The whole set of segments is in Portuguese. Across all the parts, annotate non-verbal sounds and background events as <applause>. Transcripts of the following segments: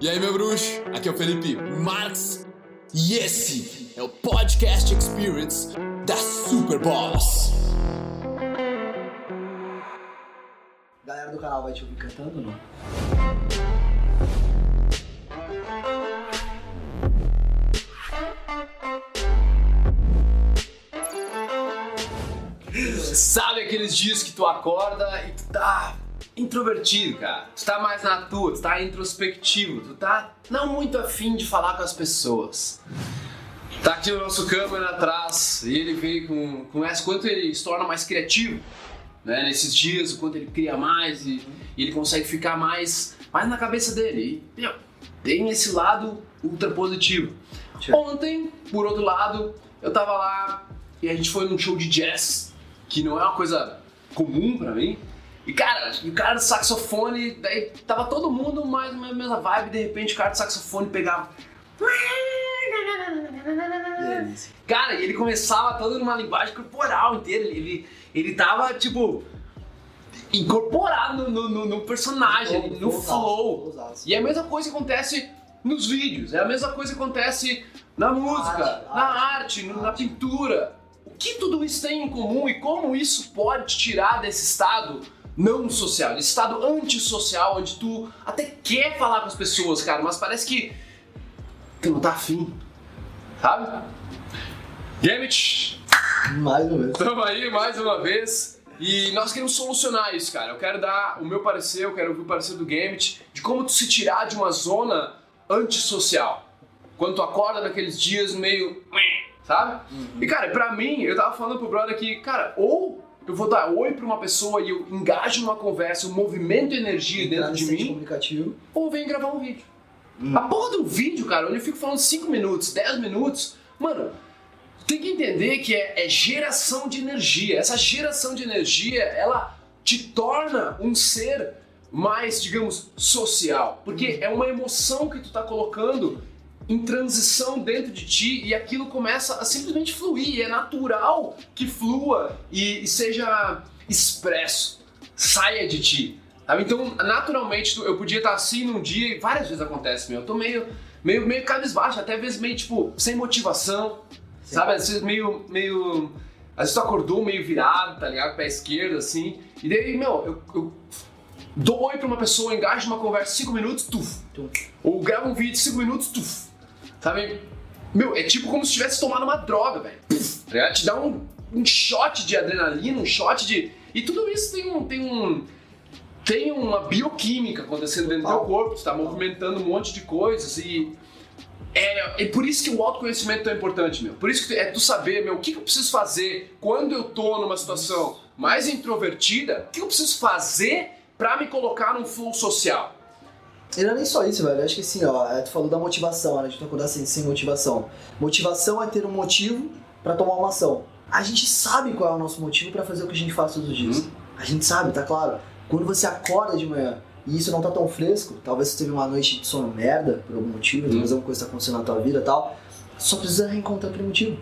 E aí, meu bruxo? Aqui é o Felipe Marx e esse é o Podcast Experience da Super Boss. Galera do canal vai te ouvir cantando ou não? Sabe aqueles dias que tu acorda e tu tá introvertido, cara? Tu tá mais na tua, tu tá introspectivo, tu tá não muito afim de falar com as pessoas. Tá aqui o nosso câmera atrás e ele vem com, com essa, quanto ele se torna mais criativo, né? Nesses dias, o quanto ele cria mais e, e ele consegue ficar mais, mais na cabeça dele. E, meu, tem esse lado ultra positivo. Ontem, por outro lado, eu tava lá e a gente foi num show de jazz, que não é uma coisa comum pra mim. E cara, o cara do saxofone, daí tava todo mundo mais na mesma vibe, de repente o cara do saxofone pegava. Cara, e ele começava todo numa linguagem corporal inteira. Ele, ele, tava, tipo, incorporado no, no, no personagem, no flow. E é a mesma coisa que acontece nos vídeos, é a mesma coisa que acontece na música, arte, na arte, arte, na pintura. O que tudo isso tem em comum e como isso pode tirar desse estado não social, desse estado antissocial, onde tu até quer falar com as pessoas, cara, mas parece que tu não tá afim, sabe? Gambit, Mais ou menos. Estamos aí mais uma vez e nós queremos solucionar isso, cara. Eu quero dar o meu parecer, eu quero ouvir o parecer do Gambit de como tu se tirar de uma zona antissocial. Quando tu acorda naqueles dias meio. sabe? E cara, pra mim, eu tava falando pro brother que, cara, ou eu vou dar oi pra uma pessoa e eu engajo numa conversa, eu movimento energia Entrar dentro de mim, comunicativo. ou vem gravar um vídeo. Hum. A porra do vídeo, cara, onde eu fico falando 5 minutos, 10 minutos, mano, tem que entender que é, é geração de energia. Essa geração de energia, ela te torna um ser mais, digamos, social. Porque é uma emoção que tu tá colocando em transição dentro de ti e aquilo começa a simplesmente fluir. E é natural que flua e, e seja expresso, saia de ti. Sabe? Então, naturalmente, tu- eu podia estar assim num dia e várias vezes acontece, meu. Eu tô meio, meio, meio cabisbaixo, até às vezes meio, tipo, sem motivação, Sim. sabe? Às vezes meio, meio... Às vezes tu acordou meio virado, tá ligado? Pé esquerdo, assim. E daí, meu, eu, eu dou oi pra uma pessoa, engajo numa conversa cinco minutos, tuf. Tum. Ou gravo um vídeo cinco minutos, tuf. Sabe? Meu, é tipo como se tivesse tomado uma droga, velho. Tá? Te dá um, um shot de adrenalina, um shot de... E tudo isso tem um... Tem um tem uma bioquímica acontecendo dentro do teu Total. corpo, tu tá movimentando um monte de coisas e é, é por isso que o autoconhecimento é tão importante, meu. Por isso que é tu saber, meu, o que, que eu preciso fazer quando eu tô numa situação mais introvertida, o que eu preciso fazer pra me colocar num flow social. E não é nem só isso, velho. Eu acho que assim, ó, é, tu falou da motivação, né? A gente não acordar sem, sem motivação. Motivação é ter um motivo pra tomar uma ação. A gente sabe qual é o nosso motivo pra fazer o que a gente faz todos os dias. Uhum. A gente sabe, tá claro. Quando você acorda de manhã e isso não tá tão fresco, talvez você teve uma noite de sono merda, por algum motivo, Uhum. talvez alguma coisa tá acontecendo na tua vida e tal, só precisa reencontrar aquele motivo,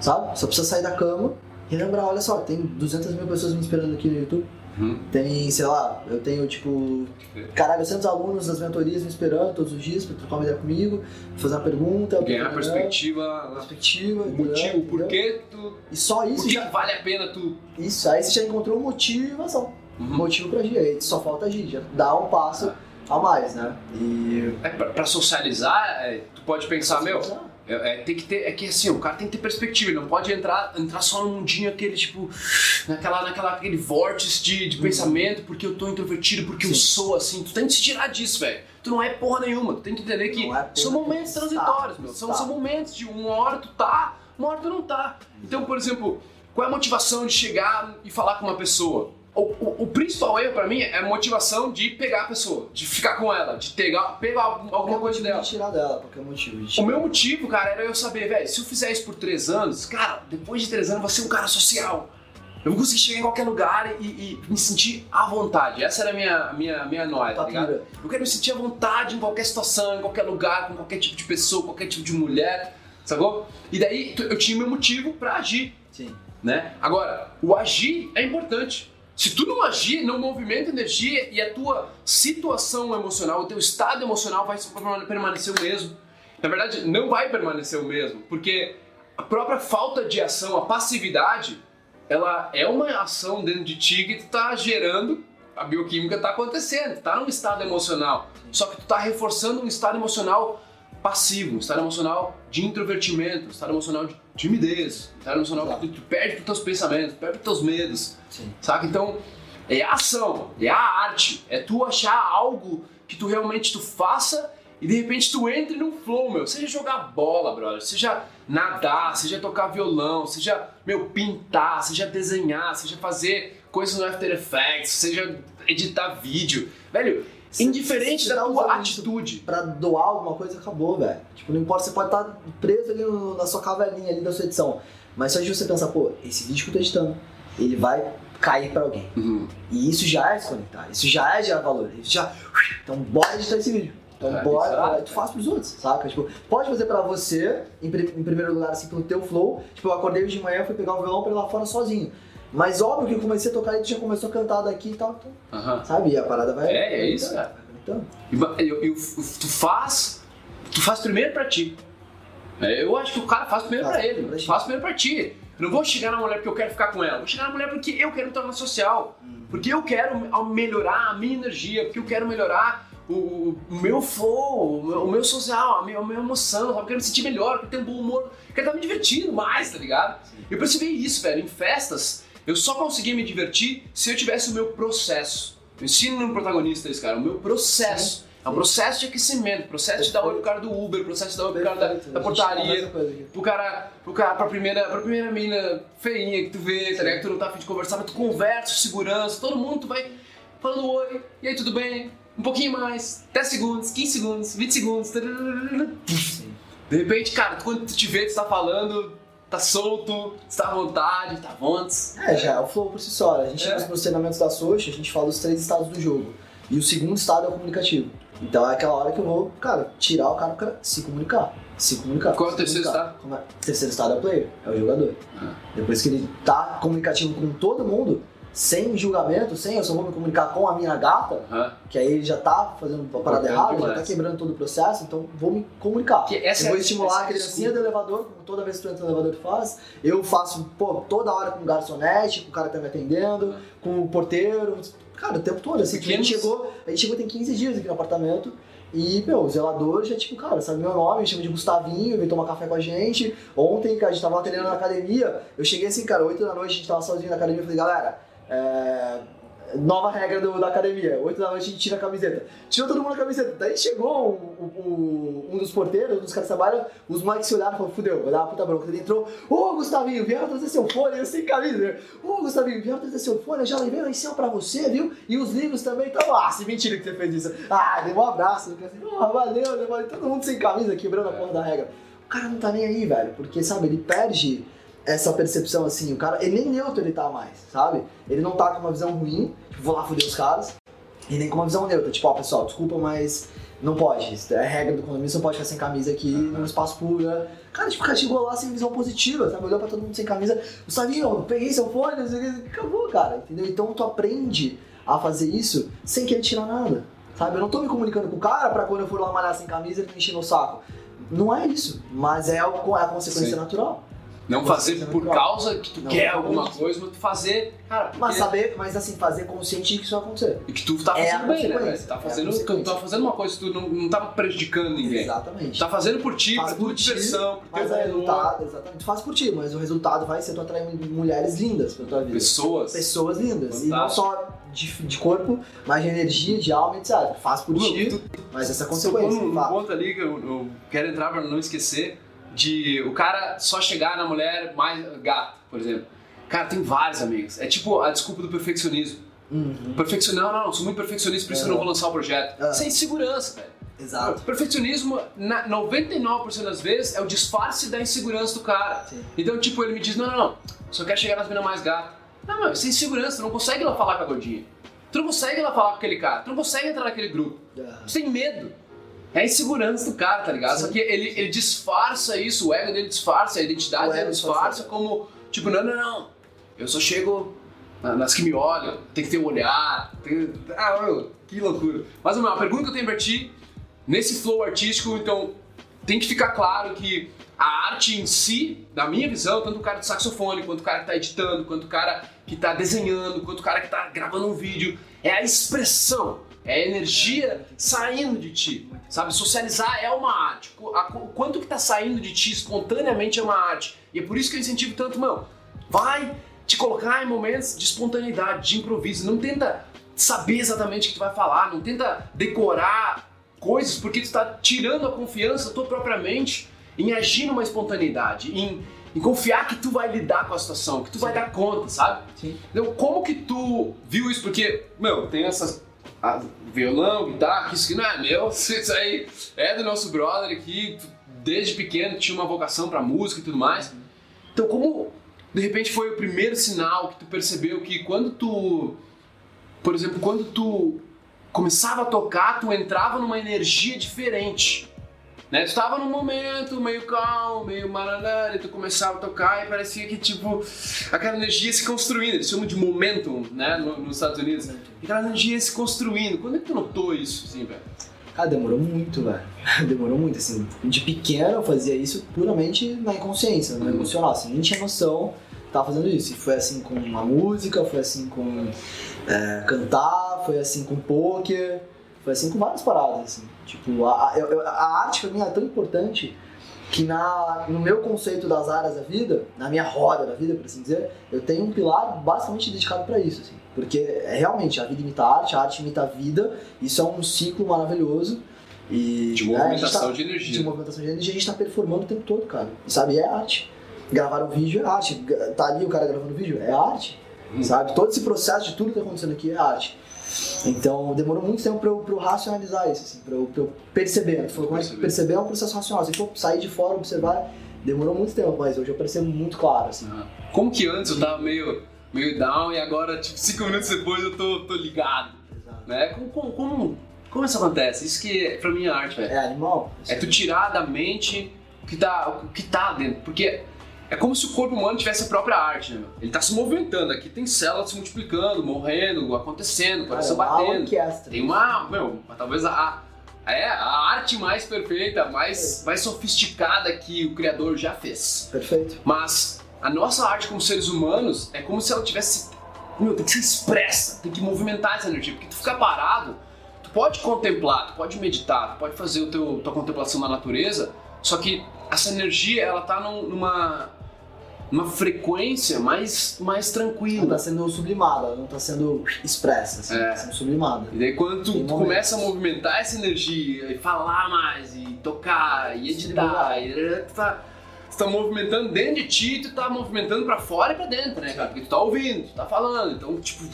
sabe? Só precisa sair da cama e lembrar, olha só, tem 200 mil pessoas me esperando aqui no YouTube, Uhum. tem, sei lá, eu tenho tipo, caralho, 200 alunos das mentorias me esperando todos os dias pra trocar uma ideia comigo, fazer uma pergunta, Ganhar né? perspectiva, perspectiva, o motivo, por Entendeu? que tu. E só isso Por que já. vale a pena tu. Isso, aí você já encontrou um motivo e ação. Uhum. Motivo pra agir. Aí só falta agir, já dá um passo a mais, né? E. É, pra, pra socializar, é, tu pode pensar, meu, É, é, tem que ter, é que assim, o cara tem que ter perspectiva, ele não pode entrar, entrar só num mundinho aquele, tipo, naquela, naquela, aquele vórtice de, de pensamento, porque eu tô introvertido, porque eu Uhum. Sim. sou assim, tu tem que se tirar disso, velho. Tu não é porra nenhuma, tu tem que entender que é são momentos tá, transitórios, meu. São, tá. são momentos de uma hora tu tá, uma hora tu não tá. Então, por exemplo, qual é a motivação de chegar e falar com uma pessoa? O, o, o principal erro pra mim é a motivação de pegar a pessoa, de ficar com ela, de pegar, pegar alguma coisa dela. De tirar dela, qualquer motivo. de O meu motivo, cara, era eu saber, velho, se eu fizer isso por três anos, cara, depois de três anos eu vou ser um cara social. Eu vou conseguir chegar em qualquer lugar e, e me sentir à vontade. Essa era a minha, minha, minha noia, tá ligado? Patura. Eu quero me sentir à vontade em qualquer situação, em qualquer lugar, com qualquer tipo de pessoa, qualquer tipo de mulher, sacou? E daí eu tinha meu motivo pra agir, Sim. né? Agora, o agir é importante. Se tu não agir, não movimenta energia e a tua situação emocional, o teu estado emocional vai permanecer o mesmo. Na verdade, não vai permanecer o mesmo, porque a própria falta de ação, a passividade, ela é uma ação dentro de ti que tu tá gerando, a bioquímica tá acontecendo, tá num estado emocional. Só que tu tá reforçando um estado emocional passivo, um estado emocional de introvertimento, um estado emocional de timidez, um estado emocional Exato. que tu, tu perde os teus pensamentos, perde os teus medos, Sim. saca? Então, é a ação, é a arte, é tu achar algo que tu realmente tu faça e de repente tu entre num flow, meu. Seja jogar bola, brother, seja nadar, seja tocar violão, seja, meu, pintar, seja desenhar, seja fazer coisas no After Effects, seja editar vídeo. Velho, indiferente da tá tua atitude. Pra doar alguma coisa, acabou, velho. Tipo, não importa, você pode estar preso ali no- na sua caverninha ali da sua edição. Mas só de você pensar, pô, esse vídeo que eu tô editando, ele vai cair pra alguém. Uhum. E isso já é se conectar, isso já é gerar valor. Isso já. Então bora editar esse vídeo. Então É, bora, aí tu faz pros outros, saca? Tipo, pode fazer pra você, em, em primeiro lugar, assim, pelo teu flow. Tipo, eu acordei hoje de manhã, fui pegar o violão pra ir lá fora sozinho. Mas óbvio que eu comecei a tocar e já começou a cantar daqui e tal, então, Aham. sabe? E a parada vai. É, é isso, cara. E ba- eu- eu- tu faz, tu faz primeiro pra ti. É, Eu acho que o cara faz primeiro Faz pra ele, pra faz primeiro pra ti. Eu não vou chegar na mulher porque eu quero ficar com ela, vou chegar na mulher porque eu quero me tornar social, Uhum. porque eu quero me- melhorar a minha energia, porque eu quero melhorar o, o- meu flow, o meu, o meu social, a minha, a minha emoção, sabe? eu quero me sentir melhor, eu quero ter um bom humor, eu quero estar me divertindo mais, tá ligado? Eu percebi isso, velho, em festas, eu só conseguia me divertir se eu tivesse o meu processo. Eu ensino no protagonista isso, cara, o meu processo. É um processo de aquecimento, processo de dar oi pro cara do Uber, processo de dar oi pro cara da, da portaria, pro cara, pro cara, pra primeira, pra primeira mina feinha que tu vê, tá ligado? Que tu não tá afim de conversar, mas tu conversa, segurança, todo mundo, tu vai falando oi, e aí tudo bem? Um pouquinho mais, 10 segundos, 15 segundos, 20 segundos. Sim. De repente, cara, quando tu te vê, tu tá falando, tá solto, tu tá à vontade, tá vontes. É, já é o flow por si só. A gente, É. nos treinamentos da Socha, a gente fala os três estados do jogo. E o segundo estado é o comunicativo. Então é aquela hora que eu vou, cara, tirar o cara cara se comunicar. Se comunicar. Qual é o terceiro comunicar. estado? Como é? O terceiro estado é o player, é o jogador. Ah. Depois que ele tá comunicativo com todo mundo, sem julgamento, sem eu só vou me comunicar com a minha gata, Aham. que aí ele já tá fazendo uma parada errada, já tá quebrando todo o processo, então vou me comunicar. Que essa eu é vou a- estimular essa é a a criancinha desculpa. do elevador, como toda vez que tu entra no elevador tu faz. Eu faço, pô, toda hora com o garçonete, com o cara que tá me atendendo, com o porteiro, cara, o tempo todo. Assim, Pequenos- a gente chegou, a gente chegou tem 15 dias aqui no apartamento. E, meu, o zelador já, tipo, cara, sabe meu nome, me chama de Gustavinho, veio tomar café com a gente. Ontem, cara, a gente tava lá treinando na academia. Eu cheguei assim, cara, 8 da noite, a gente tava sozinho na academia. Eu falei, galera, é, Nova regra do- da academia, 8 da noite a gente tira a camiseta. Tirou todo mundo a camiseta. Daí chegou um dos porteiros, um dos caras que trabalham, os moleques se olharam e falaram, fudeu, vai dar uma puta bronca. Ele entrou, ô Gustavinho, vieram trazer seu fone, eu sem camisa. Ô Gustavinho, vieram trazer seu fone, já levei lá em cima pra você, viu? E os livros também estavam. Ah, se mentira que você fez isso. Ah, deu um abraço. Falei, oh, valeu, valeu, todo mundo sem camisa, quebrando a porra da regra. O cara não tá nem aí, velho, porque, sabe, ele perde essa percepção assim, o cara, ele nem neutro ele tá mais, sabe? Ele não tá com uma visão ruim, tipo, vou lá foder os caras, e nem com uma visão neutra, tipo, ó, pessoal, desculpa, mas não pode, isso é regra do condomínio, você não pode ficar sem camisa aqui num espaço público. né? Cara, tipo, o cara chegou lá sem visão positiva, sabe? Olhou pra todo mundo sem camisa, Gustavinho, eu peguei seu fone, acabou, cara, entendeu? Então tu aprende a fazer isso sem querer tirar nada, sabe? Eu não tô me comunicando com o cara pra quando eu for lá malhar sem camisa ele me encher no saco. Não é isso, mas é, é a consequência Sim. natural. Não fazer por causa que tu Não, quer alguma coisa, mas tu fazer, cara, porque... Mas saber, mas assim, fazer consciente que isso vai acontecer. E que tu tá É fazendo bem, né, consequência. velho? Tu tá É fazendo, tu consequência. tá fazendo uma coisa que tu não, não tá prejudicando ninguém. Exatamente. Tu tá fazendo por ti, Faz por tua por ti, diversão, por teu valor. resultado, exatamente, tu faz por ti, mas o resultado vai ser tu atrair mulheres lindas pra tua vida. Pessoas. Pessoas lindas. E não Fantástico. só de, de corpo, mas de energia, de alma, etc. Faz por ti, Tu, mas essa consequência. num fato. ponto ali que eu, eu quero entrar pra não esquecer de o cara só chegar na mulher mais gata, por exemplo. Cara, tem vários amigos. É tipo a desculpa do perfeccionismo. Uhum. Perfeccionismo, não, não, sou muito perfeccionista, por isso que eu não vou lançar o projeto. Ah. Sem segurança, velho. Exato. Perfeccionismo, na 99% das vezes, é o disfarce da insegurança do cara. Sim. Então, tipo, ele me diz, não, não, não, só quero chegar nas minas mais gatas. Não, mas sem segurança, tu não consegue ir lá falar com a gordinha. Tu não consegue ir lá falar com aquele cara, tu não consegue entrar naquele grupo. Aham. Tu tem medo. É a insegurança do cara, tá ligado? Sim. Só que ele, ele disfarça isso, o ego dele disfarça, a identidade O dele disfarça como, tipo, não, não, não, eu só chego na- nas que me olham, tem que ter um olhar. Tem... Ah, meu, que loucura. Mas uma pergunta que eu tenho pra ti, nesse flow artístico, então tem que ficar claro que a arte em si, na minha visão, tanto o cara do saxofone, quanto o cara que tá editando, quanto o cara que tá desenhando, quanto o cara que tá gravando um vídeo, é a expressão, é energia saindo de ti. Sabe, socializar é uma arte. O quanto que tá saindo de ti espontaneamente é uma arte. E é por isso que eu incentivo tanto, mano, vai te colocar em momentos de espontaneidade, de improviso. Não tenta saber exatamente o que tu vai falar, não tenta decorar coisas, porque tu está tirando a confiança da tua própria mente em agir numa espontaneidade, em, em confiar que tu vai lidar com a situação, que tu vai dar conta, sabe? Sim. Então, como que tu viu isso? Porque, meu, tem essas. Violão, guitarra, que isso aqui não é meu, <laughs> isso aí é do nosso brother tu, desde pequeno tinha uma vocação pra música e tudo mais. Então, como de repente foi o primeiro sinal que tu percebeu que quando tu, por exemplo, quando tu começava a tocar, tu entrava numa energia diferente. Né? Tu tava num momento meio calmo, meio maraná, e tu começava a tocar e parecia que, tipo, aquela energia se construindo, eles chamam de momentum, né, no- nos Estados Unidos. Aquela energia se construindo. Quando é que tu notou isso, assim, velho? Cara, demorou muito, velho. <laughs> Demorou muito, assim. De pequeno eu fazia isso puramente na inconsciência, no Uhum. emocional, assim. Nem tinha noção tava fazendo isso. E foi assim com a música, foi assim com é, cantar, foi assim com poker, foi assim com várias paradas, assim. Tipo, a, a, a arte pra mim é tão importante que na, no meu conceito das áreas da vida, na minha roda da vida, por assim dizer, eu tenho um pilar basicamente dedicado pra isso, assim. Porque é, realmente a vida imita a arte, a arte imita a vida, isso é um ciclo maravilhoso. E, De né, movimentação tá- de energia. de movimentação de energia, a gente tá performando o tempo todo, cara. Sabe, é arte. Gravar um vídeo é arte. Tá ali o cara gravando vídeo, é arte. Hum. Sabe? Todo esse processo de tudo que tá acontecendo aqui é arte. Então demorou muito tempo pra eu, eu racionalizar isso, assim, pra eu, eu perceber. Falou, como é Perceber. perceber é um processo racional. Se for sair de fora, observar, demorou muito tempo, mas hoje eu percebo muito claro, assim. Ah. Como que antes eu tava meio, meio down e agora, tipo, cinco minutos depois eu tô, tô ligado, né? Como, como, como, como isso acontece? Isso que pra mim é arte, velho. É animal? É tu tirar da mente o que tá, o que tá dentro. Porque é como se o corpo humano tivesse a própria arte, né? Ele tá se movimentando. Aqui tem células se multiplicando, morrendo, acontecendo, Cara, coração é uma batendo. orquestra. Tem uma, meu, talvez a, é, a arte mais perfeita, mais, mais sofisticada que o criador já fez. Perfeito. Mas a nossa arte como seres humanos é como se ela tivesse. Meu, tem que ser expressa, tem que movimentar essa energia. Porque tu ficar parado, tu pode contemplar, tu pode meditar, tu pode fazer o teu, tua contemplação na natureza, só que essa energia ela tá num- numa, numa frequência mais, mais Ela tranquila. tá sendo sublimada, não tá sendo expressa, assim, É. tá sendo sublimada. E daí quando tu, tu começa a movimentar essa energia e falar mais, e tocar, e editar, e tu tá, tu tá movimentando dentro de ti, tu tá movimentando pra fora e pra dentro, né, cara? Porque tu tá ouvindo, tu tá falando, então, tipo,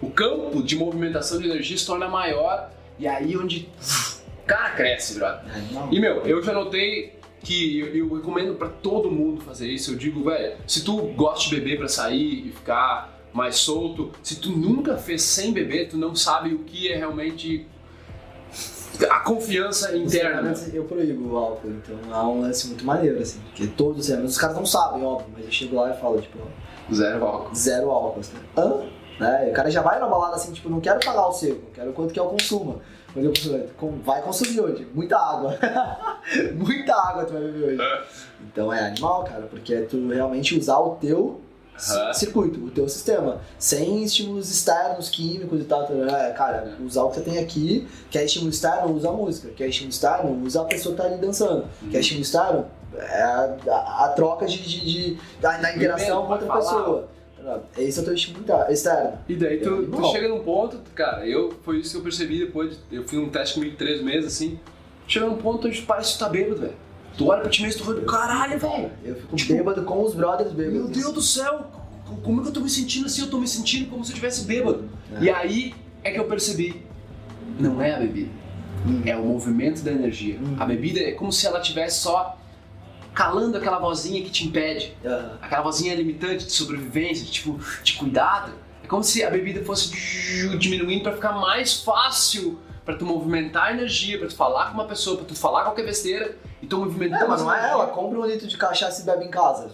o campo de movimentação de energia se torna maior e aí onde o cara cresce, brother. É. E meu, eu já notei que eu, eu recomendo pra todo mundo fazer isso. Eu digo, velho, se tu gosta de beber pra sair e ficar mais solto, se tu nunca fez sem beber, tu não sabe o que é realmente a confiança interna. Eu proíbo o álcool, então é um lance muito maneiro, assim. Porque todos, assim, os caras não sabem, óbvio, mas eu chego lá e falo, tipo, Zero álcool. zero álcool, assim. Hã? Né? O cara já vai na balada assim, tipo, não quero pagar o seco, quero quanto que é o consumo. Mas eu vai consumir hoje, muita água. <laughs> muita água tu vai beber hoje. Então é animal, cara, porque é tu realmente usar o teu Aham. circuito, o teu sistema, sem estímulos externos, químicos e tal. É, cara, usar o que você tem aqui, quer estímulo externo, usa a música, quer estímulo externo, usa a pessoa que tá ali dançando, quer estímulo externo, é a, a- a troca de, de, de- da, da interação com outra falar. pessoa. Esse é o teu estímulo externo. E daí tu, tu Bom. chega num ponto, cara, eu foi isso que eu percebi depois, de- eu fiz um teste comigo de três meses assim, chega num ponto onde parece que tu tá bêbado, velho. Tu olha pra ti mesmo e tu fala, caralho, velho. Eu fico Tipo, bêbado com os brothers bêbados. Meu Deus do céu, co- como é que eu tô me sentindo assim? Eu tô me sentindo como se eu tivesse bêbado. É. E aí é que eu percebi, não é a bebida, Hum. é o movimento da energia. Hum. A bebida é como se ela tivesse só calando aquela vozinha que te impede, Aham. aquela vozinha limitante de sobrevivência, de, tipo, de cuidado. É como se a bebida fosse diminuindo pra ficar mais fácil pra tu movimentar a energia, pra tu falar com uma pessoa, pra tu falar qualquer besteira e tu movimentando É, mas não é ela, compra um litro de cachaça e bebe em casa.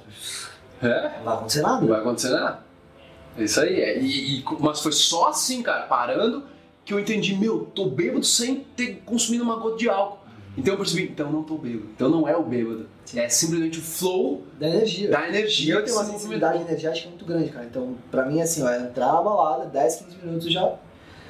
É? Não vai acontecer Não nada. vai acontecer nada. É Isso aí, é. E, e- mas foi só assim, cara, parando, que eu entendi, meu, tô bêbado sem ter consumido uma gota de álcool. Então eu percebi, então não tô bêbado. Então não é o bêbado. É simplesmente o flow Da energia. da E energia. eu tenho uma sensibilidade energética muito grande, cara. Então, pra mim, assim, ó, entrar na balada, 10, 15 minutos eu já.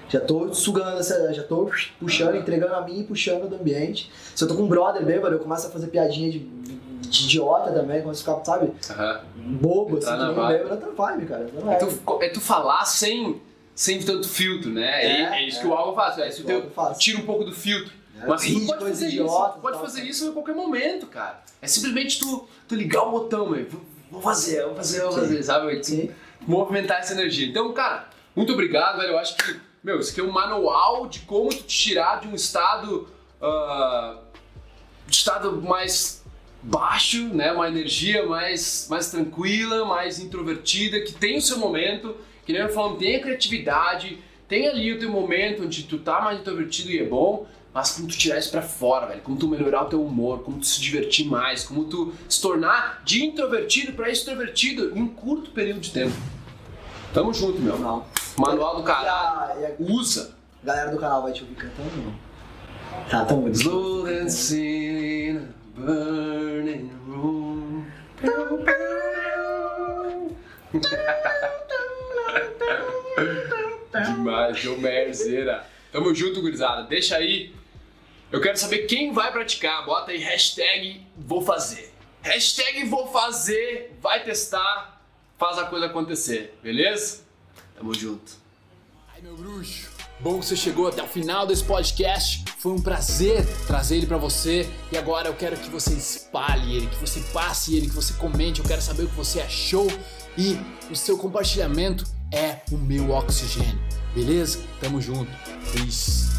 Já tô sugando essa. Já tô puxando, entregando a mim e puxando do ambiente. Se eu tô com um brother bêbado, eu começo a fazer piadinha de, de idiota também, começo a ficar, sabe, Aham. bobo, assim, Entrar que nem bêbado, outra vibe, cara. Não É, é. tu, é tu falar sem, sem tanto filtro, né? É, É, é isso é. que o álcool faz. É É isso que o tu álcool faz. tira um pouco do filtro. É, Mas tu de pode fazer isso. idiota Tu e pode fazer isso em qualquer momento, cara. É simplesmente tu, tu ligar o botão, meu. Vou- Vou fazer, vou fazer, vou Sim. fazer, sabe? Sim. movimentar essa energia. Então, cara, muito obrigado, velho. Eu acho que, meu, isso aqui é um manual de como tu te tirar de um estado. ah, de estado mais baixo, né? Uma energia mais, mais tranquila, mais introvertida, que tem o seu momento, que nem eu falando, tem a criatividade, tem ali o teu momento onde tu tá mais introvertido e é bom, mas como tu tirar isso pra fora, velho, como tu melhorar o teu humor, como tu se divertir mais, como tu se tornar de introvertido pra extrovertido em um curto período de tempo. Tamo junto, meu. Não. Manual do E caralho. a, e a Usa. galera do canal vai te ouvir cantando, não? Tá tão bonito. Slow dancing burning room. <laughs> Demais, João Merzeira. Tamo junto, gurizada. Deixa aí. Eu quero saber quem vai praticar. Bota aí hashtag vou fazer. Hashtag vou fazer. Vai testar. Faz a coisa acontecer. Beleza? Tamo junto. Ai, meu bruxo. Bom que você chegou até o final desse podcast. Foi um prazer trazer ele pra você. E agora eu quero que você espalhe ele, que você passe ele, que você comente. Eu quero saber o que você achou. E o seu compartilhamento é o meu oxigênio. Beleza? Tamo junto. Peace.